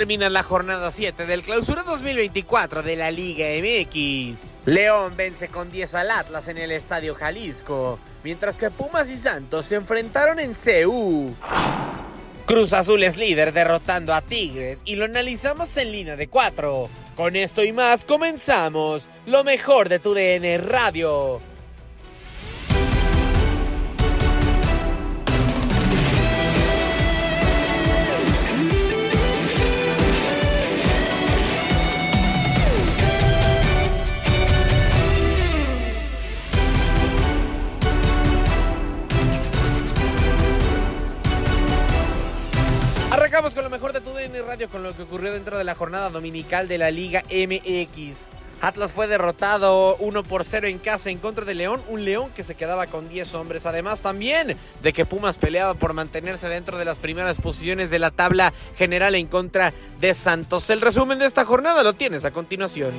Termina la jornada 7 del clausura 2024 de la Liga MX. León vence con 10 al Atlas en el Estadio Jalisco, mientras que Pumas y Santos se enfrentaron en CU. Cruz Azul es líder derrotando a Tigres y lo analizamos en línea de 4. Con esto y más comenzamos lo mejor de tu DN Radio. Arrancamos con lo mejor de tu DN Radio con lo que ocurrió dentro de la jornada dominical de la Liga MX. Atlas fue derrotado 1 por 0 en casa en contra de León, un León que se quedaba con 10 hombres. Además también de que Pumas peleaba por mantenerse dentro de las primeras posiciones de la tabla general en contra de Santos. El resumen de esta jornada lo tienes a continuación.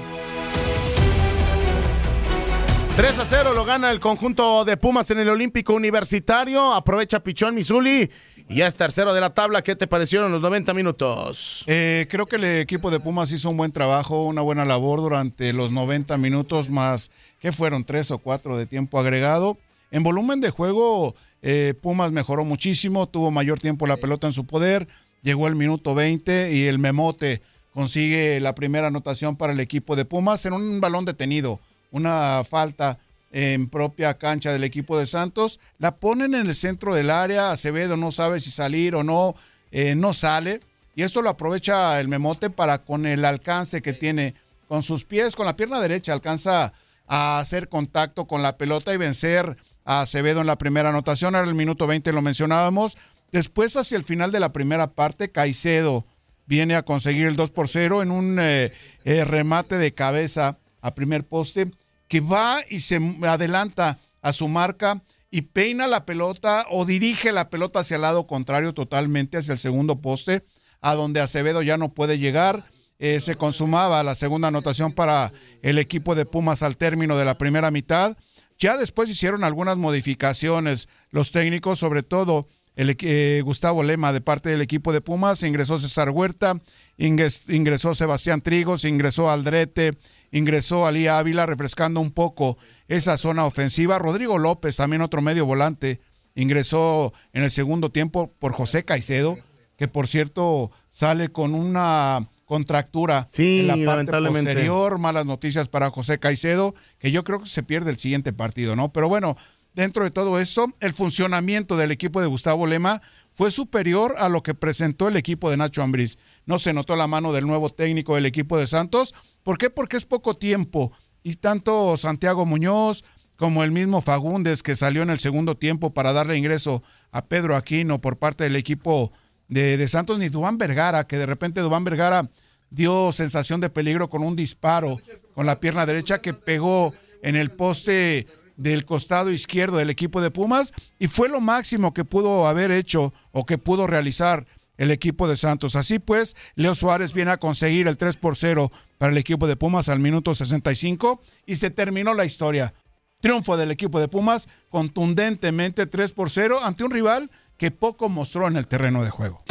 3 a 0 lo gana el conjunto de Pumas en el Olímpico Universitario. Aprovecha Pichón Misuli y ya es tercero de la tabla. ¿Qué te parecieron los 90 minutos? Eh, creo que el equipo de Pumas hizo un buen trabajo, una buena labor durante los 90 minutos, más que fueron tres o cuatro de tiempo agregado. En volumen de juego, eh, Pumas mejoró muchísimo, tuvo mayor tiempo la pelota en su poder, llegó el minuto 20 y el Memote consigue la primera anotación para el equipo de Pumas en un balón detenido, una falta en propia cancha del equipo de Santos. La ponen en el centro del área. Acevedo no sabe si salir o no. eh, no sale. Y esto lo aprovecha el Memote para con el alcance que tiene con sus pies, con la pierna derecha, alcanza a hacer contacto con la pelota y vencer a Acevedo en la primera anotación. Ahora el minuto 20 lo mencionábamos. Después, hacia el final de la primera parte, Caicedo viene a conseguir el 2 por 0 en un eh, eh, remate de cabeza a primer poste que va y se adelanta a su marca y peina la pelota o dirige la pelota hacia el lado contrario totalmente, hacia el segundo poste, a donde Acevedo ya no puede llegar. Eh, se consumaba la segunda anotación para el equipo de Pumas al término de la primera mitad. Ya después hicieron algunas modificaciones los técnicos, sobre todo el, eh, Gustavo Lema de parte del equipo de Pumas, ingresó César Huerta, ingres, ingresó Sebastián Trigos, ingresó Aldrete, ingresó Ali Ávila, refrescando un poco esa zona ofensiva. Rodrigo López, también otro medio volante, ingresó en el segundo tiempo por José Caicedo, que por cierto sale con una contractura Sí, en la parte posterior, malas noticias para José Caicedo, que yo creo que se pierde el siguiente partido, ¿no? Pero bueno, dentro de todo eso, el funcionamiento del equipo de Gustavo Lema fue superior a lo que presentó el equipo de Nacho Ambriz. No se notó la mano del nuevo técnico del equipo de Santos. ¿Por qué? Porque es poco tiempo. Y tanto Santiago Muñoz como el mismo Fagundes que salió en el segundo tiempo para darle ingreso a Pedro Aquino por parte del equipo de, de Santos, ni Dubán Vergara, que de repente Dubán Vergara dio sensación de peligro con un disparo con la pierna derecha que pegó en el poste del costado izquierdo del equipo de Pumas y fue lo máximo que pudo haber hecho o que pudo realizar el equipo de Santos. Así pues, Leo Suárez viene a conseguir el 3 por 0 para el equipo de Pumas al minuto 65 y se terminó la historia. Triunfo del equipo de Pumas contundentemente 3 por 0 ante un rival que poco mostró en el terreno de juego.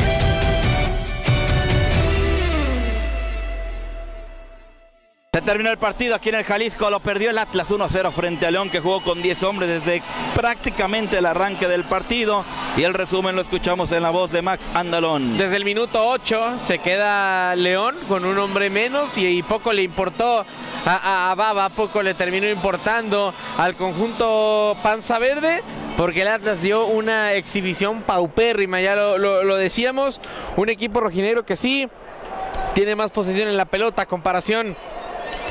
Se terminó el partido aquí en el Jalisco, lo perdió el Atlas 1-0 frente a León que jugó con 10 hombres desde prácticamente el arranque del partido. Y el resumen lo escuchamos en la voz de Max Andalón. Desde el minuto 8 se queda León con un hombre menos y, poco le importó a, a- Baba, poco le terminó importando al conjunto Panza Verde porque el Atlas dio una exhibición paupérrima, ya lo, lo- decíamos, un equipo rojinegro que sí tiene más posesión en la pelota comparación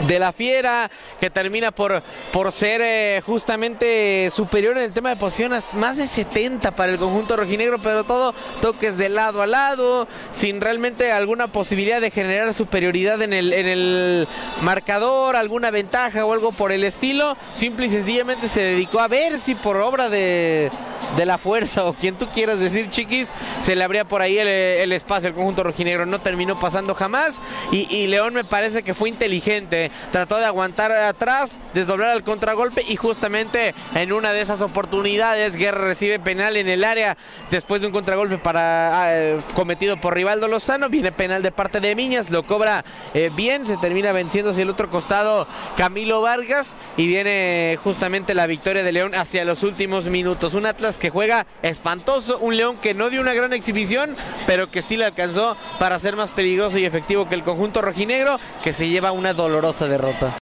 de la Fiera, que termina por, por ser eh, justamente superior en el tema de posición, hasta más de 70 para el conjunto rojinegro, pero todo toques de lado a lado, sin realmente alguna posibilidad de generar superioridad en el, en el marcador, alguna ventaja o algo por el estilo. Simple y sencillamente se dedicó a ver si por obra de, de la fuerza o quien tú quieras decir, chiquis, se le abría por ahí el, espacio al conjunto rojinegro. No terminó pasando jamás y, y León me parece que fue inteligente. Trató de aguantar atrás, desdoblar al contragolpe y justamente en una de esas oportunidades Guerra recibe penal en el área después de un contragolpe para eh, cometido por Rivaldo Lozano. Viene penal de parte de Miñas, lo cobra eh, bien, se termina venciendo hacia el otro costado Camilo Vargas y viene justamente la victoria de León hacia los últimos minutos. Un Atlas que juega espantoso, un León que no dio una gran exhibición, pero que sí le alcanzó para ser más peligroso y efectivo que el conjunto rojinegro, que se lleva una dolorosa derrota.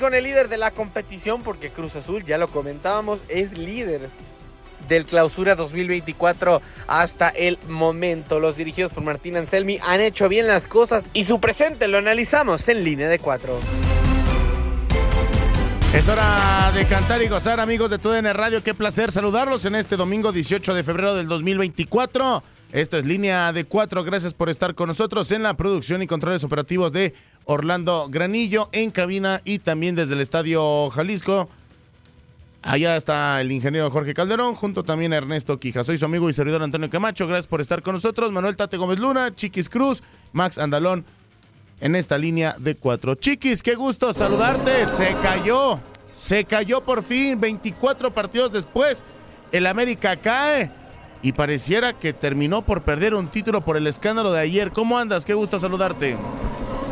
Con el líder de la competición porque Cruz Azul, ya lo comentábamos, es líder del clausura 2024 hasta el momento. Los dirigidos por Martín Anselmi han hecho bien las cosas y su presente lo analizamos en línea de cuatro. Es hora de cantar y gozar, amigos de TUDN Radio. Qué placer saludarlos en este domingo 18 de febrero del 2024. Esto es Línea de Cuatro. Gracias por estar con nosotros en la producción y controles operativos de Orlando Granillo en cabina y también desde el Estadio Jalisco. Allá está el ingeniero Jorge Calderón, junto también a Ernesto Quija. Soy su amigo y servidor Antonio Camacho. Gracias por estar con nosotros. Manuel Tate Gómez Luna, Chiquis Cruz, Max Andalón en esta línea de cuatro. Chiquis, qué gusto saludarte. Se cayó, se cayó por fin. 24 partidos después, el América cae y pareciera que terminó por perder un título por el escándalo de ayer. ¿Cómo andas? Qué gusto saludarte.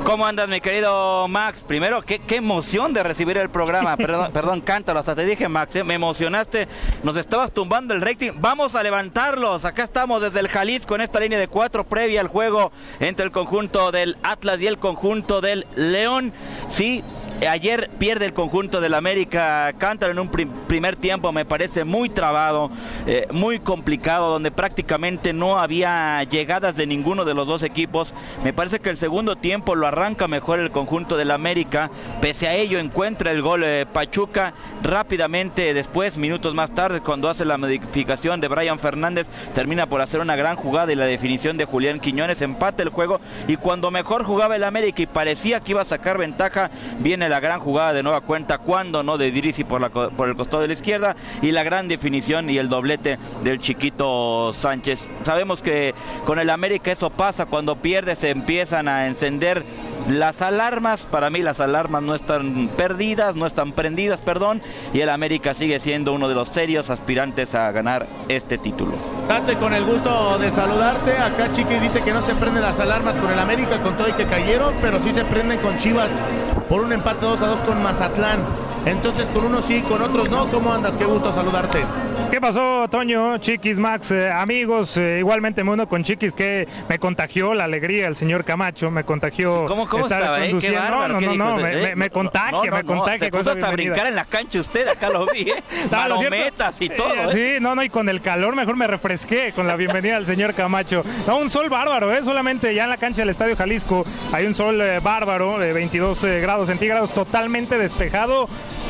¿Cómo andas, mi querido Max? Primero, qué, qué emoción de recibir el programa. Perdón, perdón, cántalo. Hasta te dije, Max, ¿eh? me emocionaste. Nos estabas tumbando el rating. Vamos a levantarlos. Acá estamos desde el Jalisco en esta línea de cuatro previa al juego entre el conjunto del Atlas y el conjunto del León. Sí, Ayer pierde el conjunto del América Cántaro en un prim- primer tiempo, me parece muy trabado, eh, muy complicado, donde prácticamente no había llegadas de ninguno de los dos equipos. Me parece que el segundo tiempo lo arranca mejor el conjunto del América. Pese a ello, encuentra el gol eh, Pachuca rápidamente después, minutos más tarde, cuando hace la modificación de Brian Fernández, termina por hacer una gran jugada y la definición de Julián Quiñones empate el juego. Y cuando mejor jugaba el América y parecía que iba a sacar ventaja, viene la gran jugada de nueva cuenta, cuando no de Dirisi por, por el costado de la izquierda y la gran definición y el doblete del chiquito Sánchez. Sabemos que con el América eso pasa, cuando pierde se empiezan a encender Las alarmas, para mí las alarmas no están perdidas, no están prendidas, perdón, y el América sigue siendo uno de los serios aspirantes a ganar este título. Date con el gusto de saludarte. Acá Chiquis dice que no se prenden las alarmas con el América, con todo y que cayeron, pero sí se prenden con Chivas por un empate 2 a 2 con Mazatlán. Entonces con unos sí, con otros no. ¿Cómo andas? Qué gusto saludarte. ¿Qué pasó, Toño, Chiquis, Max, eh, amigos? eh, igualmente me uno con Chiquis que me contagió la alegría el señor Camacho, me contagió ¿Cómo, cómo estar estaba, eh? Qué conduciendo. bárbaro, no, ¿qué no, dijo? no, me, me- me contagia, No, no, me no, contagia. Se puso hasta bienvenida. brincar en la cancha usted, acá lo vi, ¿eh? No, Palometas y todo. Sí, no, no, y con el calor mejor me refresqué con la bienvenida al señor Camacho. No, un sol bárbaro, ¿eh? Solamente ya en la cancha del Estadio Jalisco hay un sol bárbaro de 22 eh, grados centígrados, totalmente despejado.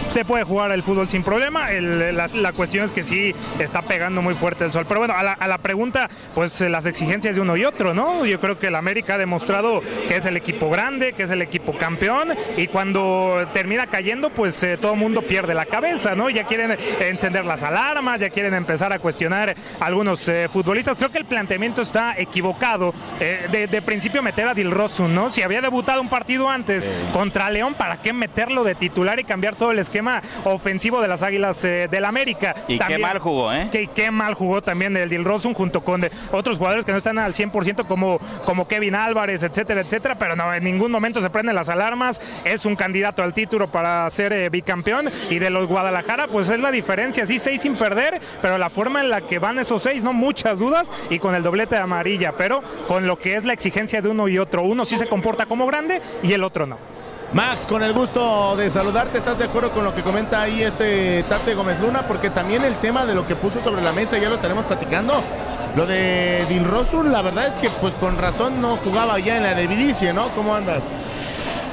Se puede jugar el fútbol sin problema. El- la, la cuestión es que sí está pegando muy fuerte el sol. Pero bueno, a la, a la pregunta, pues eh, las exigencias de uno y otro, ¿no? Yo creo que el América ha demostrado que es el equipo grande, que es el equipo campeón. Y cuando termina cayendo, pues eh, todo el mundo pierde la cabeza, ¿no? Ya quieren encender las alarmas, ya quieren empezar a cuestionar a algunos eh, futbolistas. Creo que el planteamiento está equivocado. Eh, de, de principio meter a Dilrosun, ¿no? Si había debutado un partido antes contra León, ¿para qué meterlo de titular y cambiar todo el esquema ofensivo de las Águilas del América? Y qué mal jugó, ¿eh? Que qué mal jugó también el Dilrosun junto con otros jugadores que no están al 100% como, como Kevin Álvarez, etcétera, etcétera, pero no, en ningún momento se prenden las alarmas. Es un candidato al título para ser eh, bicampeón y de los Guadalajara, pues es la diferencia. Sí, seis sin perder, pero la forma en la que van esos seis, no muchas dudas y con el doblete de amarilla, pero con lo que es la exigencia de uno y otro. Uno sí se comporta como grande y el otro no. Max, con el gusto de saludarte, ¿estás de acuerdo con lo que comenta ahí este Tate Gómez Luna? Porque también el tema de lo que puso sobre la mesa ya lo estaremos platicando. Lo de Dilrosun, la verdad es que pues con razón no jugaba ya en la Eredivisie, ¿no? ¿Cómo andas?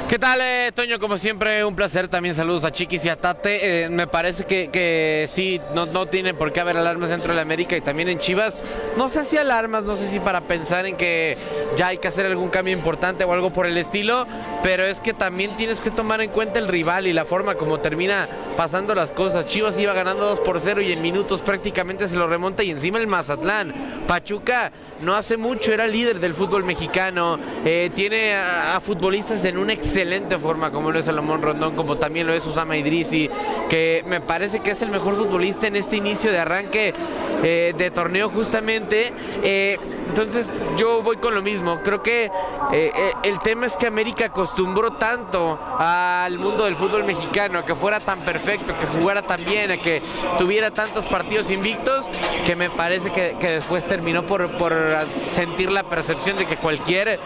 ¿Qué tal, eh, Toño? Como siempre, un placer. También saludos a Chiquis y a Tate. Eh, me parece que, que sí, no, no tiene por qué haber alarmas dentro de la América y también en Chivas. No sé si alarmas, no sé si para pensar en que ya hay que hacer algún cambio importante o algo por el estilo, pero es que también tienes que tomar en cuenta el rival y la forma como termina pasando las cosas. Chivas iba ganando 2 por 0 y en minutos prácticamente se lo remonta y encima el Mazatlán. Pachuca no hace mucho era líder del fútbol mexicano, eh, tiene a, a futbolistas en una excelente forma como lo es Salomón Rondón, como también lo es Usama Idrisi, que me parece que es el mejor futbolista en este inicio de arranque eh, de torneo justamente. Eh, entonces yo voy con lo mismo, creo que eh, eh, el tema es que América acostumbró tanto al mundo del fútbol mexicano, a que fuera tan perfecto, que jugara tan bien, a que tuviera tantos partidos invictos, que me parece que, después terminó por, por sentir la percepción de que cualquier eh,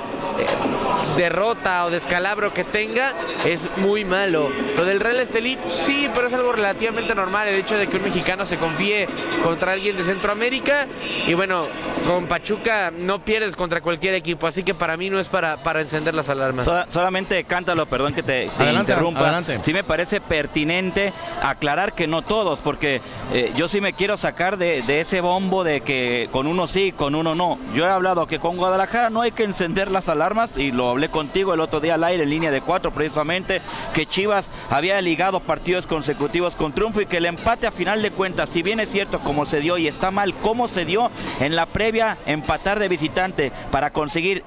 derrota o descalabro que tenga es muy malo. Lo del Real Estelí, sí, pero es algo relativamente normal el hecho de que un mexicano se confíe contra alguien de Centroamérica. Y bueno, con Pachuca no pierdes contra cualquier equipo, así que para mí no es para, para encender las alarmas. So- solamente cántalo, perdón que te, te Adelante, interrumpa. adelante. Sí me parece pertinente aclarar que no todos, porque eh, yo sí me quiero sacar de, de ese bombo de que con uno sí, con uno no. Yo he hablado que con Guadalajara no hay que encender las alarmas y lo hablé contigo el otro día al aire en línea de cuatro precisamente, que Chivas había ligado partidos consecutivos con triunfo y que el empate a final de cuentas, si bien es cierto como se dio y está mal cómo se dio en la previa empatar de visitante para conseguir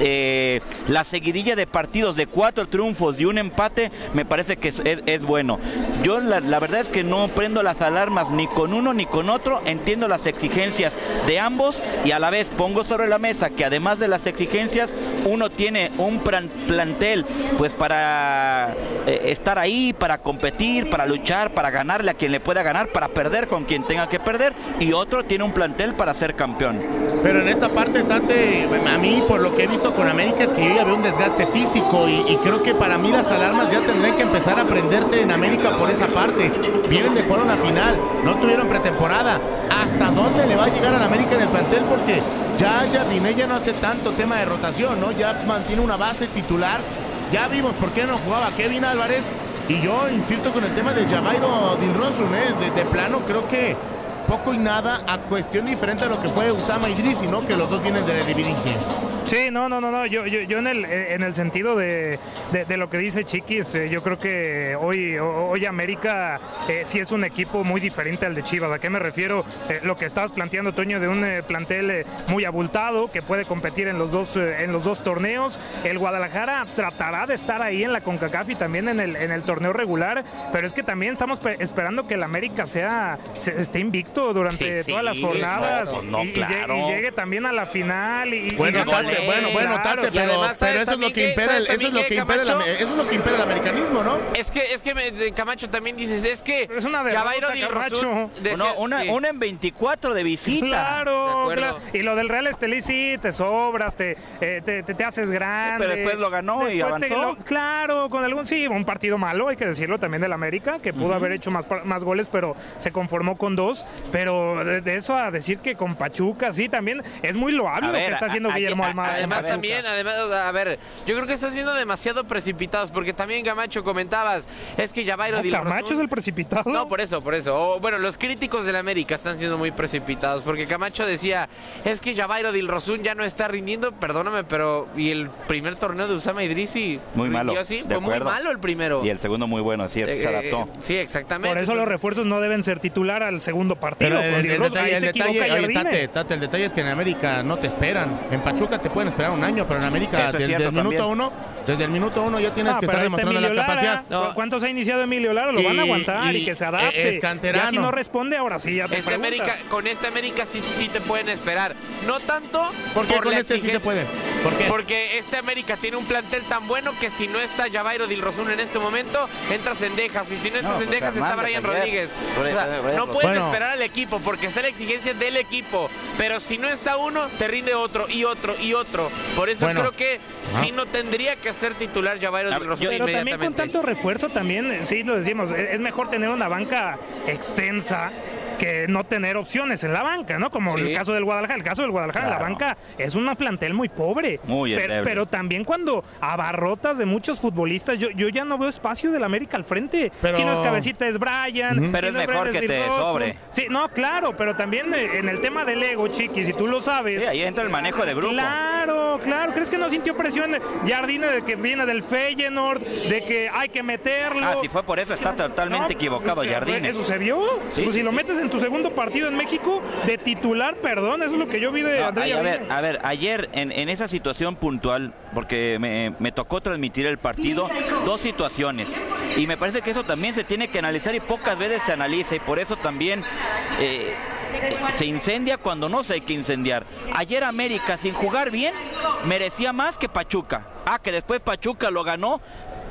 eh, la seguidilla de partidos de cuatro triunfos y un empate me parece que es, bueno. Yo la, verdad es que no prendo las alarmas ni con uno ni con otro, entiendo las exigencias de ambos y a la vez pongo sobre la mesa que además de las exigencias uno tiene un plan- plantel pues para eh, estar ahí, para competir, para luchar, para ganarle a quien le pueda ganar, para perder con quien tenga que perder y otro tiene un plantel para ser campeón. Pero en esta parte, Tate, a mí por lo que he visto con América es que yo ya veo un desgaste físico y, creo que para mí las alarmas ya tendrían que empezar a prenderse en América por esa parte. Vienen de jugar una final, no tuvieron pretemporada. ¿Hasta dónde le va a llegar al América en el plantel? Porque ya Jardiné ya no hace tanto tema de rotación, ¿no? Ya mantiene una base titular. Ya vimos por qué no jugaba Kevin Álvarez. Y yo insisto con el tema de Javairo Dilrosun, ¿eh? De plano creo que poco y nada a cuestión diferente a lo que fue Usama Idrisi, ¿no? Que los dos vienen de la Eredivisie. Sí, no, no, no, no. Yo, yo, yo en, el, en el sentido de, de, de lo que dice Chiquis, eh, yo creo que hoy, ho- hoy América eh, sí es un equipo muy diferente al de Chivas. ¿A qué me refiero? Eh, lo que estabas planteando, Toño, de un plantel muy abultado que puede competir en los dos en los dos torneos. El Guadalajara tratará de estar ahí en la CONCACAF y también en el, en el torneo regular, pero es que también estamos pe- esperando que el América sea se- esté invicto durante Sí, todas las jornadas no, no, y, y llegue- y también a la final. Y, y Bueno, gane. Tate, bueno, bueno, Claro. Tate, pero, además, pero ¿sabes eso es lo que impera, el- ¿Sabes eso es lo que impera, el eso es lo que impera el americanismo, ¿no? Es que, es que me- de Camacho también dices, es que Pero es una derrota, Camacho. Decía- No, una, sí. una en 24 de visita. Claro, claro. Y lo del Real Estelí sí, te sobras, te, eh, te, te- te haces grande. pero después lo ganó y Después avanzó. lo- claro, con algún, sí, un partido malo, hay que decirlo también del América, que pudo haber hecho más, más goles, pero se conformó con dos. Pero de, de eso a decir que con Pachuca, sí, también es muy loable A lo ver, que está haciendo a- Guillermo Almada. Además también, además, a ver, yo creo que están siendo demasiado precipitados porque también Camacho comentabas, es que Javairo No, Di Camacho es el precipitado. No, por eso, por eso. O, bueno, los críticos del América están siendo muy precipitados porque Camacho decía, es que Javairo Dilrosun ya no está rindiendo, perdóname, pero y el primer torneo de Usama Idrisi Muy malo, así, fue muy malo el primero. Y el segundo muy bueno, cierto, Eh, se eh, adaptó. sí, exactamente. Por eso los refuerzos no deben ser titular al segundo partido. Pero el, detalle, el detalle, equivoca oye, Jardine. Tate, Tate, el detalle es que en América no te esperan. En Pachuca te pueden esperar un año, pero en América desde, cierto el minuto también. uno, desde el minuto uno ya tienes Ah, que estar está demostrando la capacidad. ¿Cu- ¿Cuántos ha iniciado Emilio Lara? Lo van a aguantar y, y que se adapte. es canterano. Ya si no responde, ahora sí, ya te Este. América, con este América sí, sí te pueden esperar. No tanto ¿Por qué con la este sí se puede? ¿Por qué? Porque este América tiene un plantel tan bueno que si no está Javairo Dilrosun en este momento, entra Sendejas. Y si no está No, pues Sendejas, está Hernández Brian ayer. Rodríguez. O sea, no eso. pueden Bueno. esperar al equipo porque está la exigencia del equipo. Pero si no está uno, te rinde otro y otro y otro. Por eso Bueno. creo que sí no tendría que ser titular ver, Dilrosun yo- Pero también con tanto refuerzo también, eh, sí lo decimos, es mejor tener una banca extensa que no tener opciones en la banca, ¿no? Como Sí. el caso del Guadalajara. El caso del Guadalajara, la Claro. banca es una plantel muy pobre. Muy pero, pero también cuando abarrotas de muchos futbolistas, yo, yo ya no veo espacio del América al frente. Pero- Si no es cabecita es Brian. si Pero no es mejor Brian que te sobre. Sí, no, claro, pero también en el tema del ego, Chiqui, si tú lo sabes. Sí, ahí entra el manejo de grupo. Claro, claro. ¿Crees que no sintió presión Jardine de que viene del Feyenoord, de que hay que meterlo? Ah, si fue por eso, está totalmente No, equivocado Jardine. ¿Eso se vio? Sí, pues sí, si lo sí. metes en tu segundo partido en México, de titular, perdón, eso es lo que yo vi de No, André ay, a ver, a ver, ayer en, en esa situación puntual, porque me, me tocó transmitir el partido, dos situaciones. Y me parece que eso también se tiene que analizar y pocas veces se analiza y por eso también eh, se incendia cuando no se hay que incendiar. Ayer América, sin jugar bien, merecía más que Pachuca. Ah, que después Pachuca lo ganó.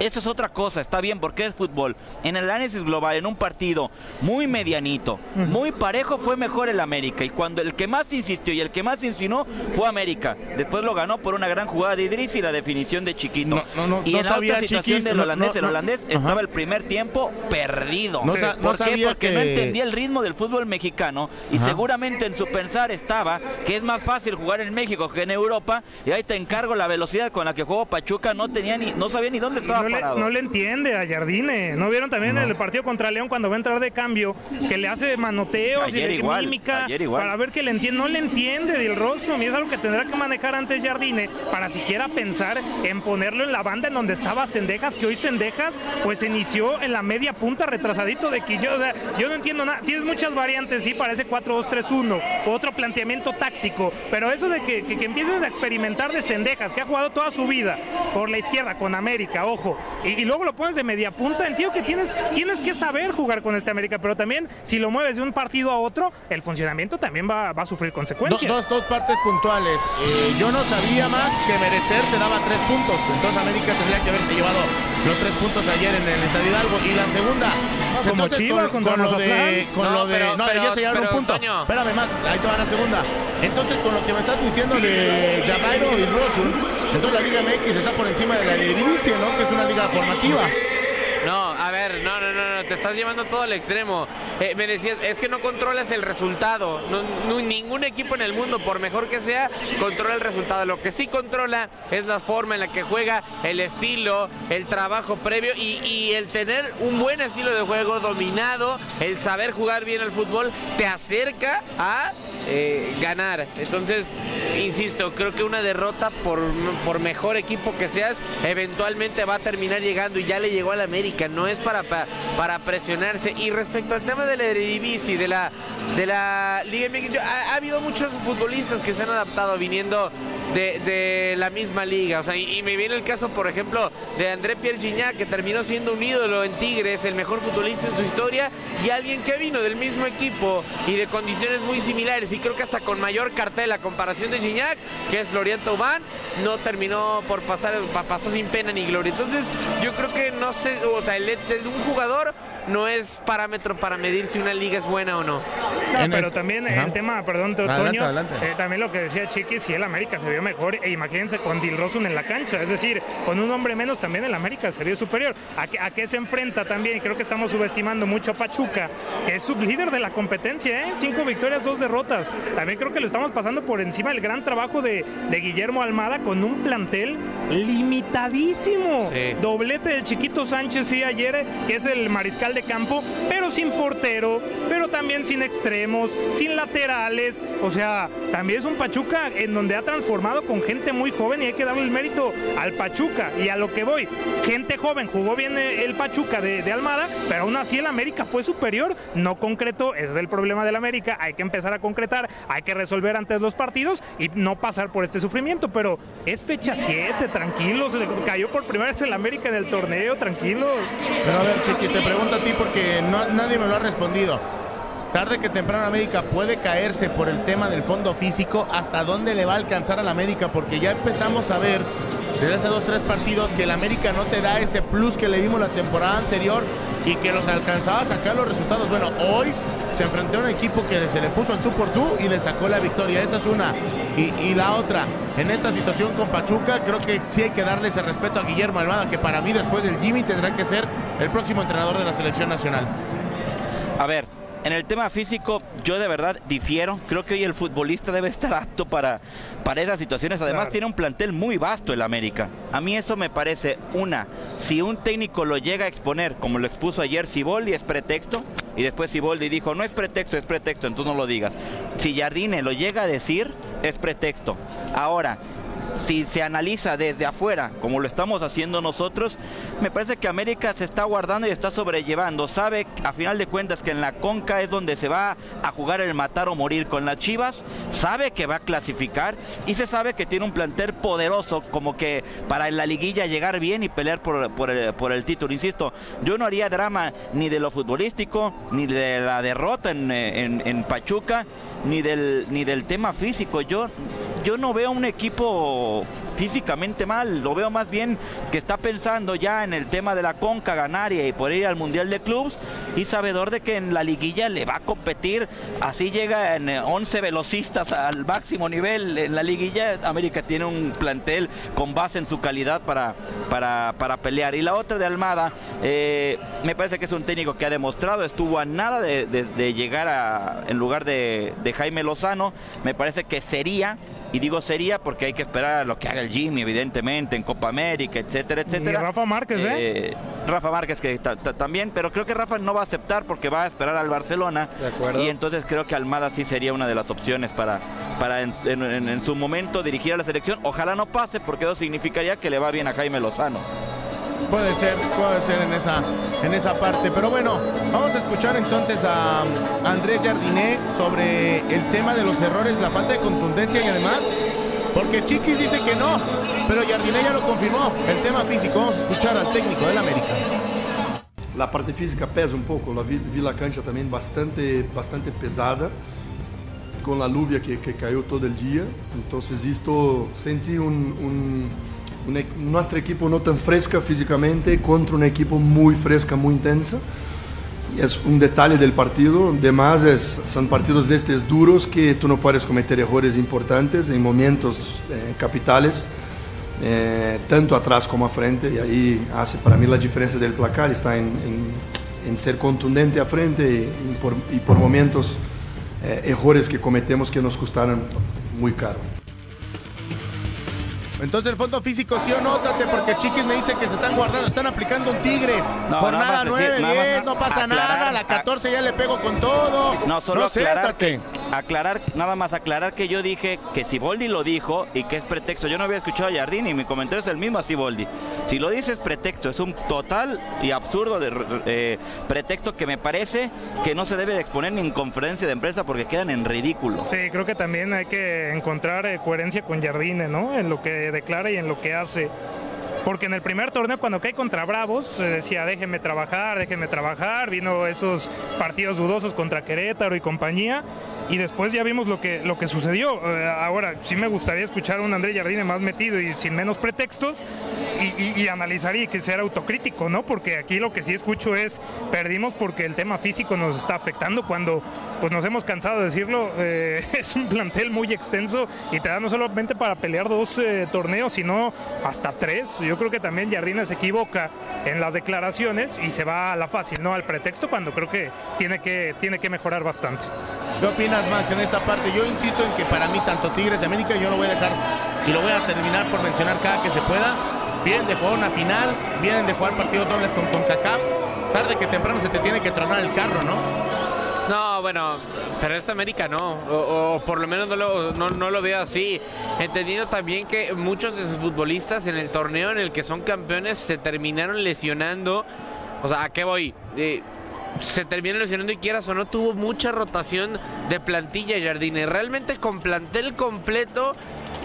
Eso es otra cosa, está bien porque es fútbol. En el análisis global, en un partido muy medianito, muy parejo, fue mejor el América. Y cuando el que más insistió y el que más insinuó fue América. Después lo ganó por una gran jugada de Idris y la definición de Chiquito. No, no, no, y no en la otra situación Chiquis, del holandés, no, el no. holandés Ajá. estaba el primer tiempo perdido. No sa- no ¿Por qué? sabía Porque que- no entendía el ritmo del fútbol mexicano y Ajá. seguramente en su pensar estaba que es más fácil jugar en México que en Europa y ahí te encargo la velocidad con la que jugó Pachuca no tenía ni no sabía ni dónde estaba no le, no le entiende a Jardine. ¿No vieron también en el partido contra León cuando va a entrar de cambio? Que le hace manoteos Ayer y le igual, mímica igual. para ver que le entiende. No le entiende del rostro. Y es algo que tendrá que manejar antes Jardine para siquiera pensar en ponerlo en la banda en donde estaba Sendejas, que hoy Sendejas pues inició en la media punta retrasadito de Quillo. O sea, yo no entiendo nada. Tienes muchas variantes, sí, parece 4-2-3-1, otro planteamiento táctico, pero eso de que, que, que empiecen a experimentar de Sendejas, que ha jugado toda su vida por la izquierda con América, ojo, y, luego lo pones de media punta, entiendo que tienes, tienes que saber jugar con este América, pero también si lo mueves de un partido a otro, el funcionamiento también va, va a sufrir consecuencias. dos, dos partes puntuales. Eh, yo no sabía, Max, que merecer te daba tres puntos. Entonces América tendría que haberse llevado los tres puntos ayer en el Estadio Hidalgo. Y la segunda, como entonces Chivas con, lo de, con No, lo de, pero- no, pero- ayer se llevaron un pero, punto. Toño. Espérame, Max, ahí te va la segunda. Entonces con lo que me estás diciendo de Jagairo y Rosun, entonces la Liga MX está por encima de la Eredivisie, ¿no? Que es una liga formativa. No, a ver, no, no, te estás llevando todo al extremo. Eh, me decías, es que no controlas el resultado. No, ningún equipo en el mundo, por mejor que sea, controla el resultado. Lo que sí controla es la forma en la que juega, el estilo, el trabajo previo y, y el tener un buen estilo de juego dominado, el saber jugar bien al fútbol, te acerca a eh, ganar. Entonces, insisto, creo que una derrota por, por mejor equipo que seas, eventualmente va a terminar llegando y ya le llegó al América. No es para, para, para presionarse. Y respecto al tema de la Eredivisie, de la, de la Liga MX, ha, ha habido muchos futbolistas que se han adaptado viniendo de, la misma liga. O sea, y, y me viene el caso, por ejemplo, de André Pierre Gignac, que terminó siendo un ídolo en Tigres, el mejor futbolista en su historia, y alguien que vino del mismo equipo y de condiciones muy similares, y creo que hasta con mayor cartel a comparación de Gignac, que es Florian Taubán, no terminó por pasar, pa- pasó sin pena ni gloria. Entonces, yo creo que no sé, o sea, el de un jugador no es parámetro para medir si una liga es buena o no. No, pero este- también Ajá. el tema, perdón, Adelante, Toño, adelante. eh, también lo que decía Chiqui, si el América se vio mejor, e imagínense con Dilrosun en la cancha, es decir, con un hombre menos también el América se vio superior. ¿A qué, a qué se enfrenta también? Creo que estamos subestimando mucho a Pachuca, que es sublíder de la competencia, ¿eh? Cinco victorias, dos derrotas. También creo que lo estamos pasando por encima el gran trabajo de, de Guillermo Almada con un plantel limitadísimo. Sí. Doblete del Chiquito Sánchez, sí, ayer, eh, que es el mariscal de campo, pero sin portero, pero también sin extremos, sin laterales. O sea, también es un Pachuca en donde ha transformado con gente muy joven y hay que darle el mérito al Pachuca. Y a lo que voy, gente joven, jugó bien eh, el Pachuca de, Almada, pero aún así el América fue superior, no concretó. Ese es el problema del América. Hay que empezar a concretar, hay que resolver antes los partidos y no pasar por este sufrimiento. Pero es fecha 7, tranquilos. Cayó por primera vez el América en el torneo, tranquilos. Pero a ver, Chiquis, te porque no- nadie me lo ha respondido. Tarde que temprano América puede caerse por el tema del fondo físico. ¿Hasta dónde le va a alcanzar al América? Porque ya empezamos a ver desde hace dos, tres partidos que el América no te da ese plus que le dimos la temporada anterior y que los alcanzaba a sacar los resultados. Bueno, hoy se enfrentó a un equipo que se le puso el tú por tú y le sacó la victoria. Esa es una. Y, y la otra, en esta situación con Pachuca, creo que sí hay que darle ese respeto a Guillermo Almada, que para mí después del Jimmy tendrá que ser el próximo entrenador de la selección nacional. A ver, en el tema físico, yo de verdad difiero. Creo que hoy el futbolista debe estar apto para, para esas situaciones. Además, Claro. tiene un plantel muy vasto el América. A mí eso me parece una. Si un técnico lo llega a exponer, como lo expuso ayer Siboldi, es pretexto. Y después Siboldi dijo, no es pretexto, es pretexto, entonces no lo digas. Si Jardine lo llega a decir, es pretexto. Ahora, si se analiza desde afuera, como lo estamos haciendo nosotros, me parece que América se está guardando y está sobrellevando. Sabe, a final de cuentas, que en la Conca es donde se va a jugar el matar o morir con las Chivas. Sabe que va a clasificar y se sabe que tiene un plantel poderoso, como que para en la liguilla llegar bien y pelear por, el, título. Insisto, yo no haría drama ni de lo futbolístico, ni de la derrota en, eh, Pachuca, ni del, ni del tema físico. Yo, yo no veo un equipo físicamente mal, lo veo más bien que está pensando ya en el tema de la Conca ganar y por ir al Mundial de Clubs y sabedor de que en la liguilla le va a competir, así llega en eh, 11 velocistas al máximo nivel en la liguilla, América tiene un plantel con base en su calidad para, para, para pelear. Y la otra de Almada, eh, me parece que es un técnico que ha demostrado, estuvo a nada de, llegar a, en lugar de Jaime Lozano, me parece que sería y digo sería porque hay que esperar a lo que haga el Jimmy, evidentemente, en Copa América, etcétera, etcétera. Y Rafa Márquez, ¿eh? Rafa Márquez que ta- ta- también, pero creo que Rafa no va a aceptar porque va a esperar al Barcelona. De acuerdo. Y entonces creo que Almada sí sería una de las opciones para, para en, en- en- en su momento dirigir a la selección. Ojalá no pase porque eso significaría que le va bien a Jaime Lozano. Puede ser, puede ser en esa, en esa parte. Pero bueno, vamos a escuchar entonces a Andrés Jardiné sobre el tema de los errores, la falta de contundencia y además, porque Chiquis dice que no, pero Jardiné ya lo confirmó, el tema físico. Vamos a escuchar al técnico del América. La parte física pesa un poco, la vi, la cancha también bastante, bastante pesada, con la lluvia que, que cayó todo el día. Entonces esto sentí un, un e- nuestro equipo no tan fresca físicamente contra un equipo muy fresca, muy intensa. Es un detalle del partido, además es- son partidos de estos duros que tú no puedes cometer errores importantes en momentos eh, capitales. eh, tanto atrás como a frente, y ahí hace para mí la diferencia del placar, está en, en- ser contundente a frente y, y por, y por momentos eh, errores que cometemos que nos costaron muy caro. Entonces el fondo físico sí o no, Tate, porque Chiquis me dice que se están guardando, están aplicando un Tigres. No, Jornada nada más 9, decir- nada 10, más no pasa aclarar, nada. La 14 ya le pego con todo. No, solo no aclarar, Tate. que- aclarar, nada más aclarar que yo dije que Siboldi lo dijo y que es pretexto. Yo no había escuchado a Jardín y mi comentario es el mismo a Siboldi. Si lo dices pretexto, es un total y absurdo eh, pretexto que me parece que no se debe de exponer ni en conferencia de empresa porque quedan en ridículo. Sí, creo que también hay que encontrar eh, coherencia con Jardine, ¿no? En lo que declara y en lo que hace. Porque en el primer torneo, cuando cae contra Bravos, se decía, déjenme trabajar, déjenme trabajar. Vino esos partidos dudosos contra Querétaro y compañía. Y después ya vimos lo que, lo que sucedió. Eh, ahora, sí me gustaría escuchar a un André Jardine más metido y sin menos pretextos y, y, analizar y que sea autocrítico, ¿no? Porque aquí lo que sí escucho es, perdimos porque el tema físico nos está afectando cuando pues nos hemos cansado de decirlo, eh, es un plantel muy extenso y te da no solamente para pelear dos eh, torneos, sino hasta tres. Yo creo que también Jardine se equivoca en las declaraciones y se va a la fácil, ¿no? Al pretexto cuando creo que tiene que, tiene que mejorar bastante. ¿Qué opinas, Max, en esta parte? Yo insisto en que para mí, tanto Tigres y América, yo lo voy a dejar y lo voy a terminar por mencionar cada que se pueda. Vienen de jugar una final, vienen de jugar partidos dobles con CONCACAF. Tarde que temprano se te tiene que tronar el carro, ¿no? No, bueno, pero esta América no, o, por lo menos no lo, no, no lo veo así. Entendiendo también que muchos de sus futbolistas en el torneo en el que son campeones se terminaron lesionando. O sea, ¿a qué voy? Eh, se terminó lesionando y quieras o no tuvo mucha rotación de plantilla Jardine. Realmente con plantel completo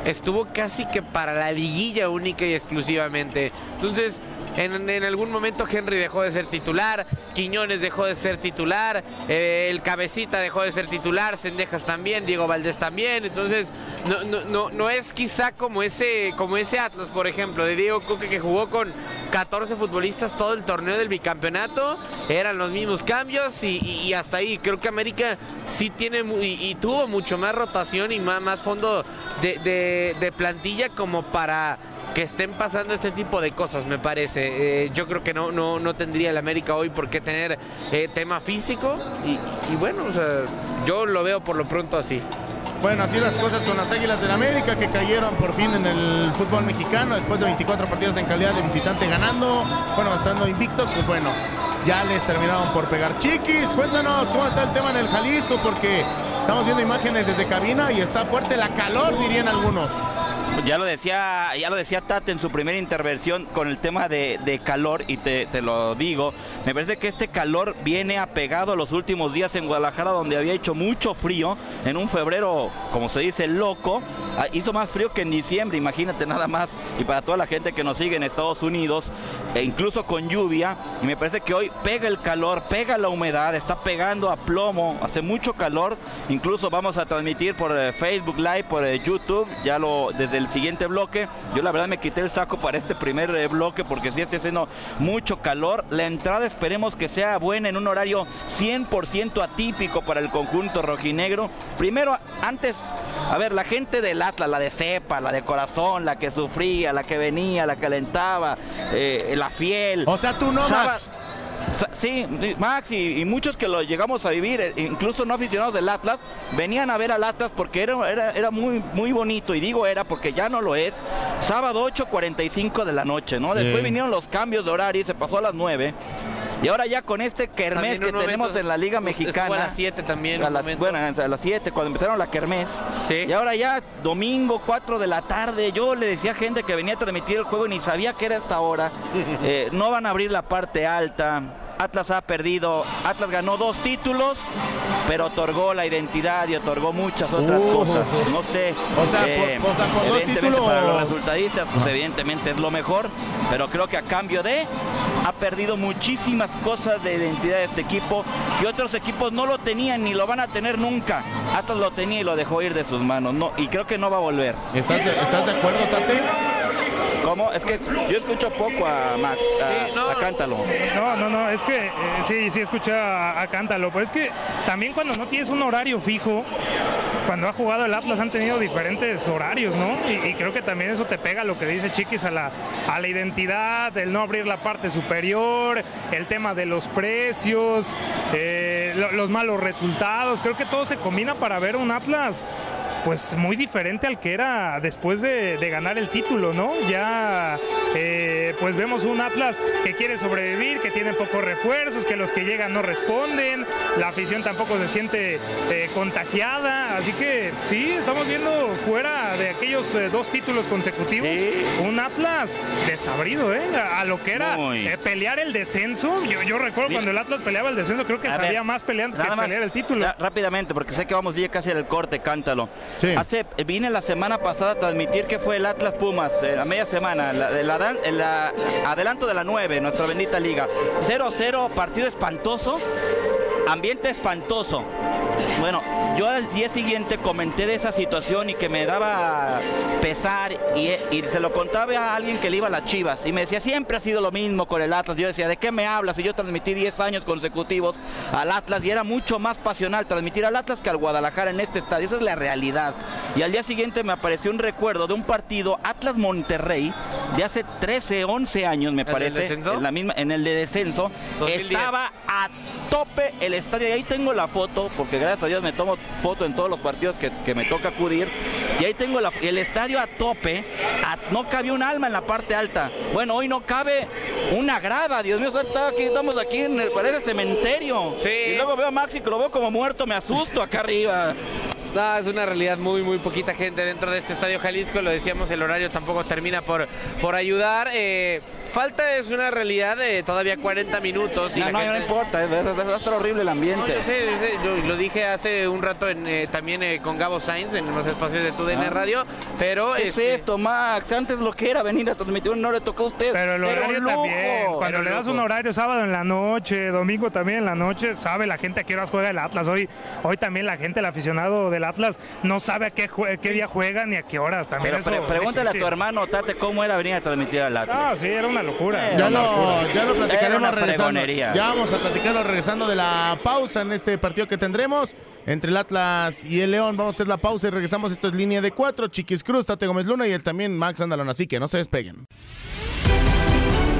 estuvo casi que para la liguilla única y exclusivamente. Entonces, en, algún momento Henry dejó de ser titular, Quiñones dejó de ser titular, eh, el Cabecita dejó de ser titular, Sendejas también, Diego Valdés también. Entonces, no, no, no, no es quizá como ese, como ese Atlas, por ejemplo, de Diego Coque que jugó con 14 futbolistas todo el torneo del bicampeonato, eran los mismos cambios y, hasta ahí. Creo que América sí tiene y, tuvo mucho más rotación y más, más fondo de- de plantilla como para que estén pasando este tipo de cosas, me parece. Eh, yo creo que no, no, no tendría el América hoy por qué tener eh, tema físico y, bueno, yo lo veo por lo pronto así. Bueno, así las cosas con las Águilas del América que cayeron por fin en el fútbol mexicano después de 24 partidos en calidad de visitante ganando, bueno, estando invictos, pues bueno, ya les terminaron por pegar. Chiquis, cuéntanos cómo está el tema en el Jalisco porque estamos viendo imágenes desde cabina y está fuerte la calor, dirían algunos. Ya lo decía, ya lo decía Tate en su primera intervención con el tema de, de calor y te, te lo digo, me parece que este calor viene apegado a los últimos días en Guadalajara donde había hecho mucho frío en un febrero, como se dice, loco, Ah, hizo más frío que en diciembre, imagínate nada más, y para toda la gente que nos sigue en Estados Unidos, e incluso con lluvia, y me parece que hoy pega el calor, pega la humedad, está pegando a plomo, hace mucho calor, incluso vamos a transmitir por eh, Facebook Live, por eh, YouTube, ya lo desde el siguiente bloque, yo la verdad me quité el saco para este primer eh, bloque porque sí está haciendo mucho calor, la entrada esperemos que sea buena en un horario 100% atípico para el conjunto rojinegro, primero, antes, a ver, la gente del Atlas, la de cepa, la de corazón, la que sufría, la que venía, la que alentaba, eh, la fiel. O sea, tú no, Max. Sí, Max y, y muchos que lo llegamos a vivir, eh, incluso no aficionados del Atlas, venían a ver al Atlas porque era, era, era muy, muy bonito, y digo era porque ya no lo es. Sábado 8.45 de la noche, ¿no? Después vinieron los cambios de horario y se pasó a las 9. Y ahora ya con este kermés que momento tenemos en la Liga Mexicana. a las 7 también, A las, bueno, a las 7, cuando empezaron la kermés. Y ahora ya domingo, 4 de la tarde. Yo le decía a gente que venía a transmitir el juego y ni sabía que era esta hora. Eh, no van a abrir la parte alta. Atlas ha perdido. Atlas ganó dos títulos, pero otorgó la identidad y otorgó muchas otras Uh. cosas. No sé. O sea, por- o sea, por dos evidentemente títulos- Para los resultadistas, pues evidentemente es lo mejor. Pero creo que a cambio de. Ha perdido muchísimas cosas de identidad de este equipo que otros equipos no lo tenían ni lo van a tener nunca. Atlas lo tenía y lo dejó ir de sus manos. No, y creo que no va a volver. ¿Estás de, estás de acuerdo, Tate? ¿Cómo? Es que yo escucho poco a Max, a, a Cántalo. No, no, no, es que eh, sí, sí escuché a, a Cántalo, pero es que también cuando no tienes un horario fijo, cuando ha jugado el Atlas han tenido diferentes horarios, ¿no? Y, creo que también eso te pega lo que dice Chiquis a la, a la identidad, el no abrir la parte superior, el tema de los precios, eh, lo- los malos resultados, creo que todo se combina para ver un Atlas pues muy diferente al que era después de, de ganar el título, ¿no? Ya eh, pues vemos un Atlas que quiere sobrevivir, que tiene pocos refuerzos, que los que llegan no responden, la afición tampoco se siente eh, contagiada, así que sí, estamos viendo fuera de aquellos eh, dos títulos consecutivos un Atlas desabrido, ¿eh? A, a lo que era eh, pelear el descenso. Yo, yo recuerdo cuando el Atlas peleaba el descenso, creo que A sabía ver, más peleando que más, pelear el título. rápidamente, porque sé que vamos ya casi al corte, cántalo. Hace, vine la semana pasada a transmitir que fue el Atlas Pumas, eh, a media semana, la, adelanto de la 9, nuestra bendita liga. 0-0, partido espantoso, ambiente espantoso. Bueno, yo al día siguiente comenté de esa situación y que me daba pesar y, y se lo contaba a alguien que le iba a las Chivas y me decía, siempre ha sido lo mismo con el Atlas. Yo decía, ¿de qué me hablas? Y yo transmití 10 años consecutivos al Atlas y era mucho más pasional transmitir al Atlas que al Guadalajara en este estadio. Esa es la realidad. Y al día siguiente me apareció un recuerdo de un partido Atlas Monterrey de hace 13, 11 años, me ¿El del parece. En, la misma, en el de descenso. 2010. Estaba a tope el estadio. Y ahí tengo la foto, porque gracias a Dios me tomo foto en todos los partidos que, que me toca acudir. Y ahí tengo la- el estadio a tope. a- no cabía un alma en la parte alta. Bueno, hoy no cabe una grada. Dios mío, aquí, estamos aquí en el parece cementerio. Y luego veo a Maxi que lo veo como muerto. Me asusto acá arriba. No, es una realidad muy, muy poquita gente dentro de este estadio Jalisco. Lo decíamos, el horario tampoco termina por, por ayudar. Eh, falta es una realidad de todavía 40 minutos. Y No, la no, importa, es verdad, va a estar horrible el ambiente. No, yo sé, yo sé, yo lo dije hace un rato en, eh, también eh, con Gabo Sainz en los espacios de TUDN Ah. Radio, pero ¿Qué este, es esto, Max? Antes lo que era venir a transmitir, no le tocó a usted. Pero el horario lujo, también. Cuando le das un horario sábado en la noche, domingo también en la noche, sabe la gente a qué horas juega el Atlas. Hoy, hoy también la gente, el aficionado del Atlas, no sabe a qué, jue- qué día juega ni a qué horas. También Pero eso pre- pregúntale a tu hermano, Tate, cómo era venir a transmitir al Atlas. Ah, sí, era una locura. Era Ya una lo, locura. ya lo platicaremos regresando. Ya vamos a platicarlo regresando de la pausa en este partido que tendremos entre el Atlas y el León. Vamos a hacer la pausa y regresamos. Esto es línea de cuatro. Chiquis Cruz, Tate Gómez Luna y el también Max Andalón. Así que no se despeguen.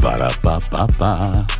Para, pa, pa, pa.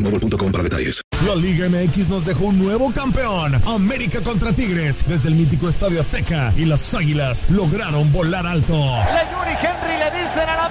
boostmobile.com para detalles. La Liga MX nos dejó un nuevo campeón. América contra Tigres desde el mítico Estadio Azteca y las Águilas lograron volar alto. Le Yuri Henry le dicen al América